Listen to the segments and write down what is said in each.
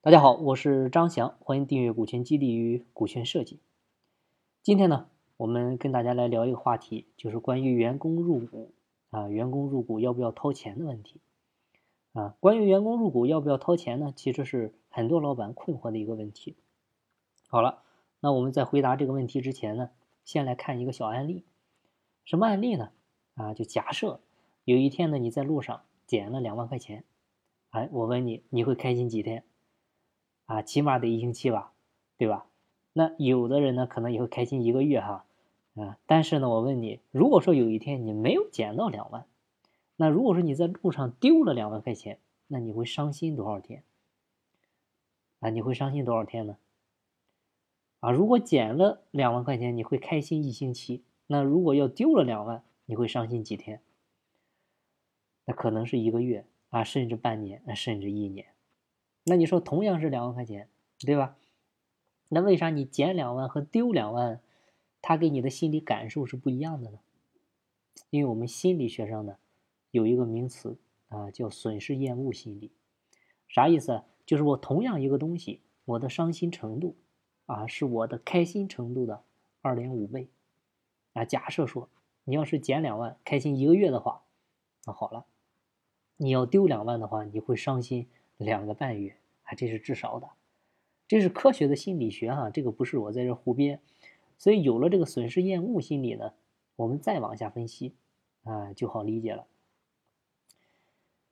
大家好，我是张翔，欢迎订阅《股权激励与股权设计》。今天呢，我们跟大家来聊一个话题，就是关于员工入股啊，员工入股要不要掏钱的问题啊。关于员工入股要不要掏钱呢？其实是很多老板困惑的一个问题。好了，那我们在回答这个问题之前呢，先来看一个小案例。什么案例呢？啊，就假设有一天呢，你在路上捡了两万块钱，哎，我问你，你会开心几天？啊，起码得一星期吧，对吧？那有的人呢，可能也会开心一个月哈，啊，但是呢，我问你，如果说有一天你没有捡到两万，那如果说你在路上丢了两万块钱，那你会伤心多少天？啊，你会伤心多少天呢？啊，如果捡了两万块钱，你会开心一星期，那如果要丢了两万，你会伤心几天？那可能是一个月啊，甚至半年，甚至一年。那你说同样是两万块钱，对吧？那为啥你捡两万和丢两万，他给你的心理感受是不一样的呢？因为我们心理学上呢有一个名词啊，叫损失厌恶心理。啥意思？就是我同样一个东西，我的伤心程度啊是我的开心程度的二点五倍。啊，假设说你要是减两万开心一个月的话，那好了，你要丢两万的话，你会伤心。两个半月啊，这是至少的，这是科学的心理学哈，这个不是我在这胡编。所以有了这个损失厌恶心理呢，我们再往下分析啊，就好理解了。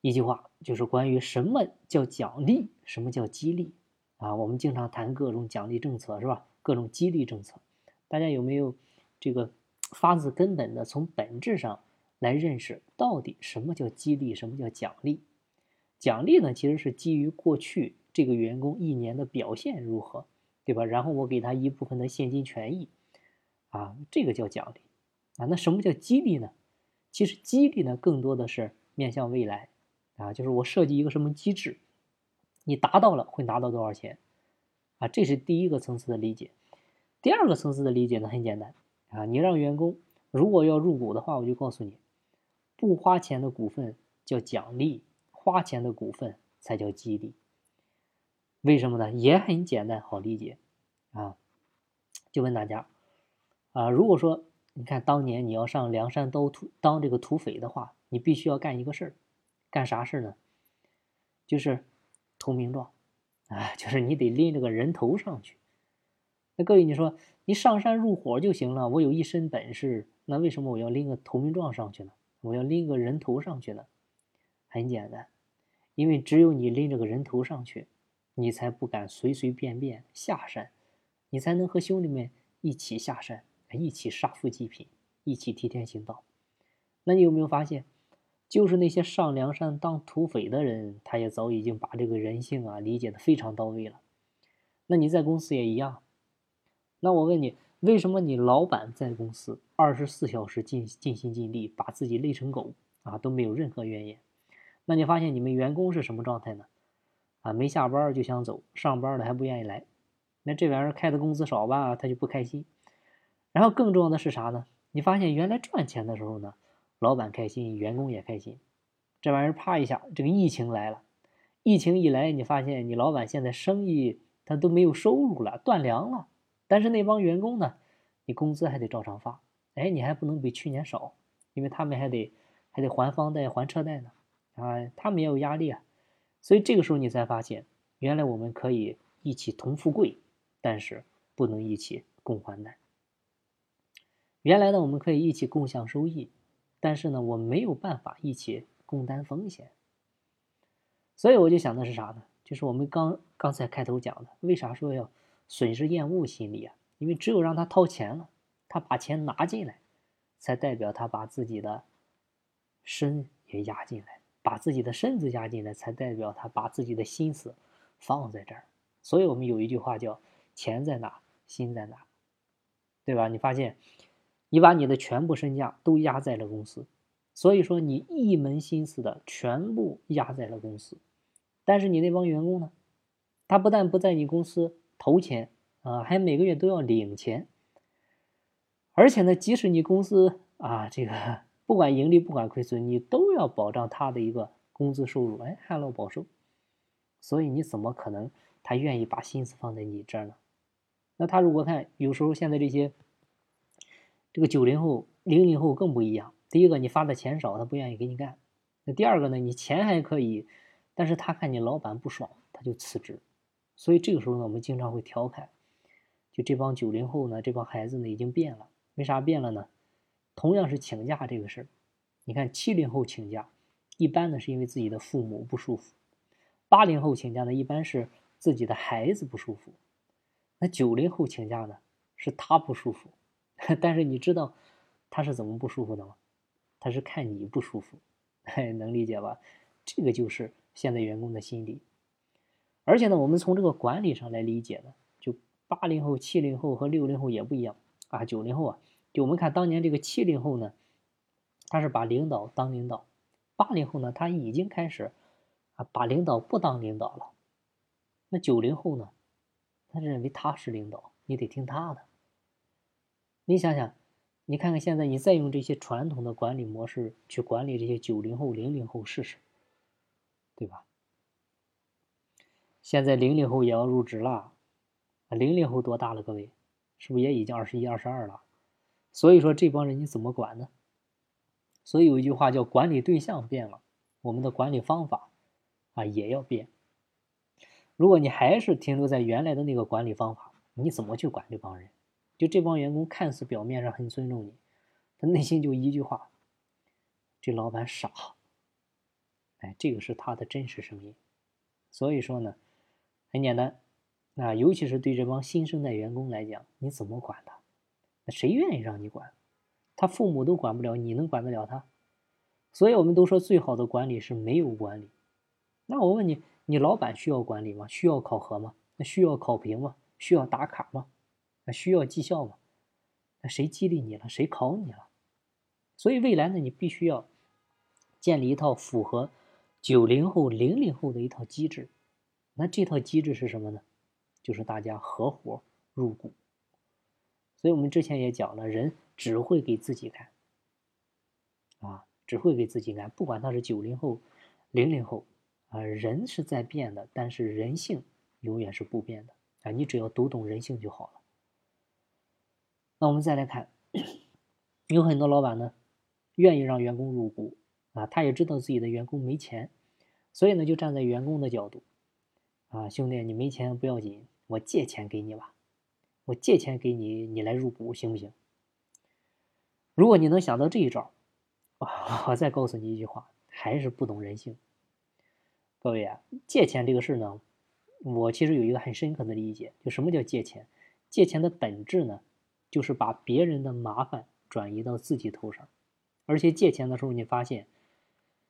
一句话就是关于什么叫奖励，什么叫激励啊？我们经常谈各种奖励政策是吧？各种激励政策，大家有没有这个发自根本的从本质上来认识到底什么叫激励，什么叫奖励？奖励呢，其实是基于过去这个员工一年的表现如何，对吧？然后我给他一部分的现金权益，啊，这个叫奖励，啊，那什么叫激励呢？其实激励呢，更多的是面向未来，啊，就是我设计一个什么机制，你达到了会拿到多少钱，啊，这是第一个层次的理解。第二个层次的理解呢，很简单，啊，你让员工如果要入股的话，我就告诉你，不花钱的股份叫奖励。花钱的股份才叫激励，为什么呢？也很简单，好理解啊。就问大家啊，如果说你看当年你要上梁山刀土当这个土匪的话，你必须要干一个事儿，干啥事儿呢？就是投名状啊，就是你得拎着个人头上去。那各位，你说你上山入伙就行了，我有一身本事，那为什么我要拎个投名状上去呢？我要拎个人头上去呢？很简单。因为只有你拎着个人头上去，你才不敢随随便便下山，你才能和兄弟们一起下山，一起杀富济贫，一起替天行道。那你有没有发现，就是那些上梁山当土匪的人，他也早已经把这个人性啊理解的非常到位了。那你在公司也一样。那我问你，为什么你老板在公司二十四小时尽尽心尽力，把自己累成狗啊，都没有任何怨言？那你发现你们员工是什么状态呢？啊，没下班就想走，上班了还不愿意来。那这玩意儿开的工资少吧，他就不开心。然后更重要的是啥呢？你发现原来赚钱的时候呢，老板开心，员工也开心。这玩意儿啪一下，这个疫情来了，疫情一来，你发现你老板现在生意他都没有收入了，断粮了。但是那帮员工呢，你工资还得照常发。哎，你还不能比去年少，因为他们还得还得还房贷、还车贷呢。啊，他们也有压力啊，所以这个时候你才发现，原来我们可以一起同富贵，但是不能一起共患难。原来呢，我们可以一起共享收益，但是呢，我没有办法一起共担风险。所以我就想的是啥呢？就是我们刚刚才开头讲的，为啥说要损失厌恶心理啊？因为只有让他掏钱了，他把钱拿进来，才代表他把自己的身也压进来。把自己的身子压进来，才代表他把自己的心思放在这儿。所以我们有一句话叫“钱在哪，心在哪”，对吧？你发现，你把你的全部身价都压在了公司，所以说你一门心思的全部压在了公司。但是你那帮员工呢？他不但不在你公司投钱啊，还每个月都要领钱。而且呢，即使你公司啊这个。不管盈利，不管亏损，你都要保障他的一个工资收入，哎，旱涝保收。所以你怎么可能他愿意把心思放在你这儿呢？那他如果看有时候现在这些这个九零后、零零后更不一样。第一个，你发的钱少，他不愿意给你干；那第二个呢，你钱还可以，但是他看你老板不爽，他就辞职。所以这个时候呢，我们经常会调侃，就这帮九零后呢，这帮孩子呢已经变了。为啥变了呢？同样是请假这个事儿，你看七零后请假，一般呢是因为自己的父母不舒服；八零后请假呢，一般是自己的孩子不舒服；那九零后请假呢，是他不舒服。但是你知道他是怎么不舒服的吗？他是看你不舒服，能理解吧？这个就是现在员工的心理。而且呢，我们从这个管理上来理解呢，就八零后、七零后和六零后也不一样啊。九零后啊，就我们看当年这个七零后呢，他是把领导当领导；八零后呢，他已经开始啊把领导不当领导了。那九零后呢，他认为他是领导，你得听他的。你想想，你看看现在，你再用这些传统的管理模式去管理这些九零后、零零后试试，对吧？现在零零后也要入职了，零零后多大了？各位，是不是也已经二十一、二十二了？所以说这帮人你怎么管呢？所以有一句话叫“管理对象变了，我们的管理方法啊也要变”。如果你还是停留在原来的那个管理方法，你怎么去管这帮人？就这帮员工看似表面上很尊重你，他内心就一句话：这老板傻。哎，这个是他的真实声音。所以说呢。很简单，那尤其是对这帮新生代员工来讲，你怎么管他？那谁愿意让你管？他父母都管不了，你能管得了他？所以我们都说，最好的管理是没有管理。那我问你，你老板需要管理吗？需要考核吗？那需要考评吗？需要打卡吗？那需要绩效吗？那谁激励你了？谁考你了？所以未来呢，你必须要建立一套符合九零后、零零后的一套机制。那这套机制是什么呢？就是大家合伙入股。所以我们之前也讲了，人只会给自己干，啊，只会给自己干。不管他是九零后、零零后，啊，人是在变的，但是人性永远是不变的啊。你只要读懂人性就好了。那我们再来看，有很多老板呢，愿意让员工入股啊，他也知道自己的员工没钱，所以呢，就站在员工的角度。啊，兄弟，你没钱不要紧，我借钱给你吧，我借钱给你，你来入股行不行？如果你能想到这一招，我再告诉你一句话，还是不懂人性。各位啊，借钱这个事呢，我其实有一个很深刻的理解，就什么叫借钱？借钱的本质呢，就是把别人的麻烦转移到自己头上，而且借钱的时候，你发现，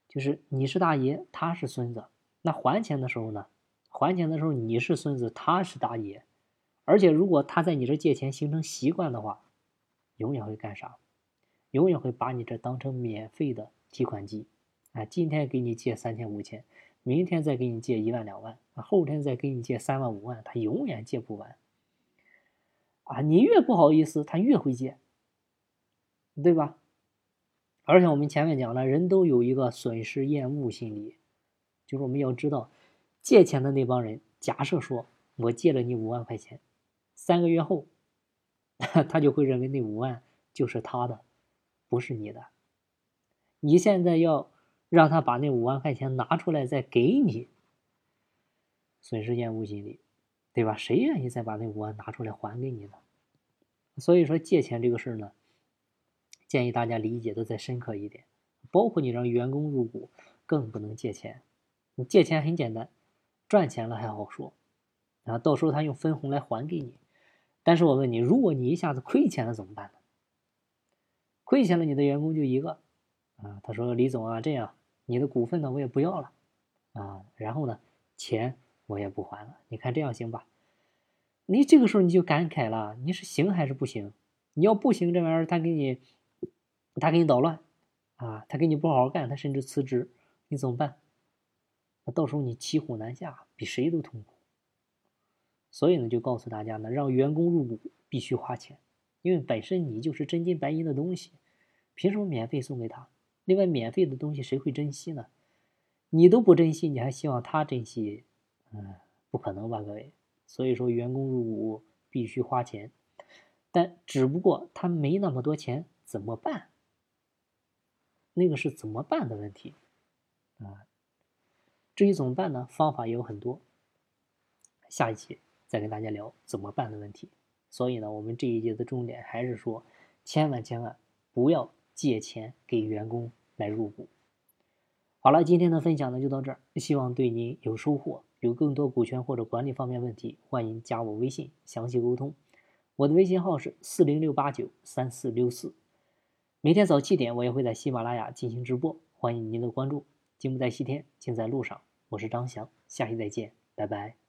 就是你是大爷，他是孙子，那还钱的时候呢？还钱的时候你是孙子，他是大爷，而且如果他在你这借钱形成习惯的话，永远会干啥？永远会把你这当成免费的提款机，啊，今天给你借三千五千，明天再给你借一万两万，啊，后天再给你借三万五万，他永远借不完。啊，你越不好意思，他越会借，对吧？而且我们前面讲了，人都有一个损失厌恶心理，就是我们要知道。借钱的那帮人，假设说我借了你五万块钱，三个月后，他就会认为那五万就是他的，不是你的。你现在要让他把那五万块钱拿出来再给你，损失厌恶心理，对吧？谁愿意再把那五万拿出来还给你呢？所以说借钱这个事儿呢，建议大家理解的再深刻一点，包括你让员工入股，更不能借钱。你借钱很简单。赚钱了还好说，啊，到时候他用分红来还给你。但是我问你，如果你一下子亏钱了怎么办呢？亏钱了，你的员工就一个，啊，他说李总啊，这样你的股份呢我也不要了，啊，然后呢钱我也不还了，你看这样行吧？你这个时候你就感慨了，你是行还是不行？你要不行，这玩意儿他给你，他给你捣乱，啊，他给你不好好干，他甚至辞职，你怎么办？那到时候你骑虎难下，比谁都痛苦。所以呢，就告诉大家呢，让员工入股必须花钱，因为本身你就是真金白银的东西，凭什么免费送给他？另外，免费的东西谁会珍惜呢？你都不珍惜，你还希望他珍惜？嗯，不可能吧，各位。所以说，员工入股必须花钱，但只不过他没那么多钱，怎么办？那个是怎么办的问题啊。至于怎么办呢？方法也有很多，下一期再跟大家聊怎么办的问题。所以呢，我们这一节的重点还是说，千万千万不要借钱给员工来入股。好了，今天的分享呢就到这儿，希望对您有收获。有更多股权或者管理方面问题，欢迎加我微信详细沟通。我的微信号是四零六八九三四六四。每天早七点，我也会在喜马拉雅进行直播，欢迎您的关注。金不在西天，金在路上。我是张翔，下期再见，拜拜。